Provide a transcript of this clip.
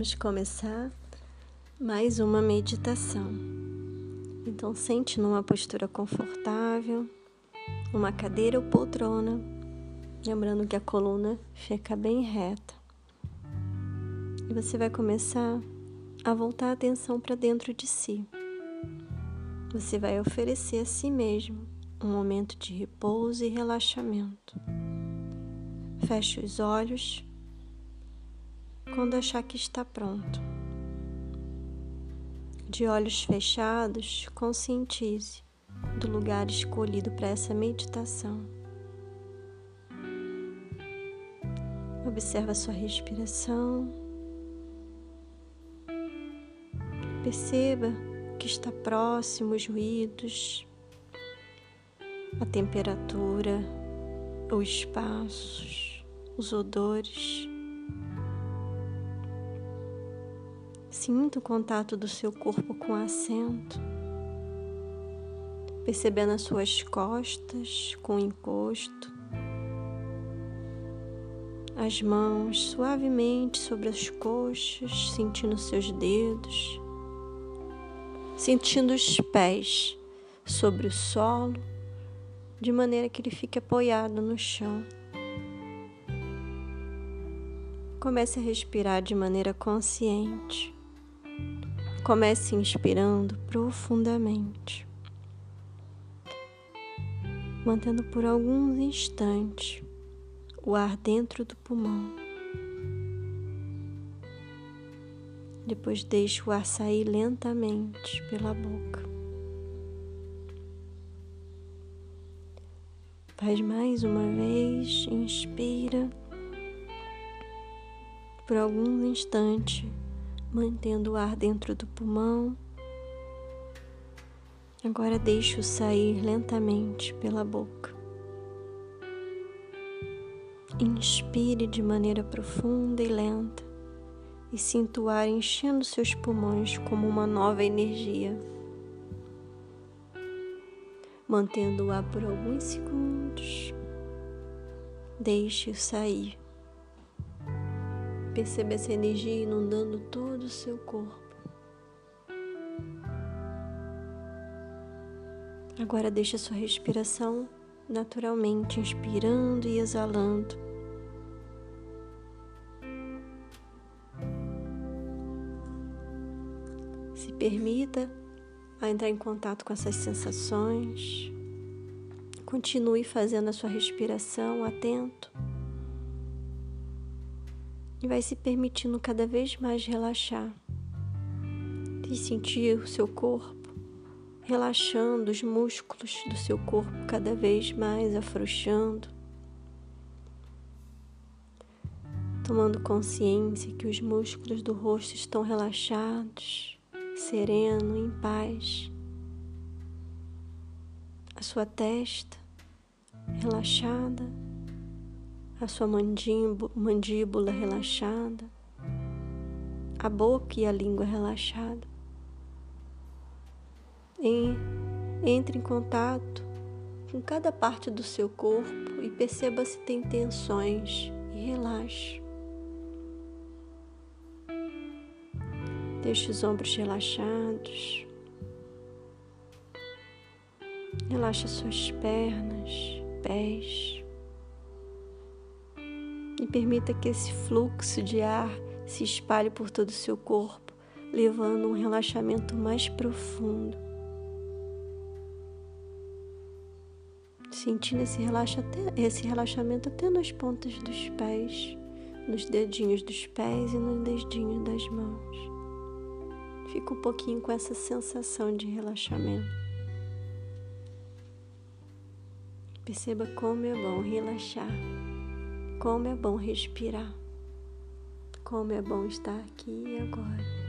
Vamos começar mais uma meditação. Então, sente numa postura confortável, numa cadeira ou poltrona, lembrando que a coluna fica bem reta. E você vai começar a voltar a atenção para dentro de si. Você vai oferecer a si mesmo um momento de repouso e relaxamento. Feche os olhos quando achar que está pronto. De olhos fechados, conscientize do lugar escolhido para essa meditação. Observa sua respiração. Perceba que está próximo os ruídos, a temperatura, os espaços, os odores. Sinta o contato do seu corpo com o assento, percebendo as suas costas com o encosto, as mãos suavemente sobre as coxas, sentindo seus dedos, sentindo os pés sobre o solo, de maneira que ele fique apoiado no chão. Comece a respirar de maneira consciente. Comece inspirando profundamente, mantendo por alguns instantes o ar dentro do pulmão. Depois deixe o ar sair lentamente pela boca. Faz mais uma vez, inspira por alguns instantes mantendo o ar dentro do pulmão. Agora deixe-o sair lentamente pela boca. Inspire de maneira profunda e lenta e sinta o ar enchendo seus pulmões como uma nova energia. Mantendo o ar por alguns segundos, deixe-o sair. Perceba essa energia inundando todo o seu corpo. Agora deixe a sua respiração naturalmente, inspirando e exalando. Se permita a entrar em contato com essas sensações. Continue fazendo a sua respiração atento e vai se permitindo cada vez mais relaxar. E sentir o seu corpo relaxando, os músculos do seu corpo cada vez mais afrouxando, tomando consciência que os músculos do rosto estão relaxados, sereno, em paz, a sua testa relaxada a sua mandíbula relaxada, a boca e a língua relaxada. Entre em contato com cada parte do seu corpo e perceba se tem tensões e relaxe. Deixe os ombros relaxados. Relaxe suas pernas, pés e permita que esse fluxo de ar se espalhe por todo o seu corpo, levando um relaxamento mais profundo. Sentindo esse, relaxa até, esse relaxamento até nas pontas dos pés, nos dedinhos dos pés e nos dedinhos das mãos. Fica um pouquinho com essa sensação de relaxamento. Perceba como é bom relaxar. Como é bom respirar. Como é bom estar aqui e agora.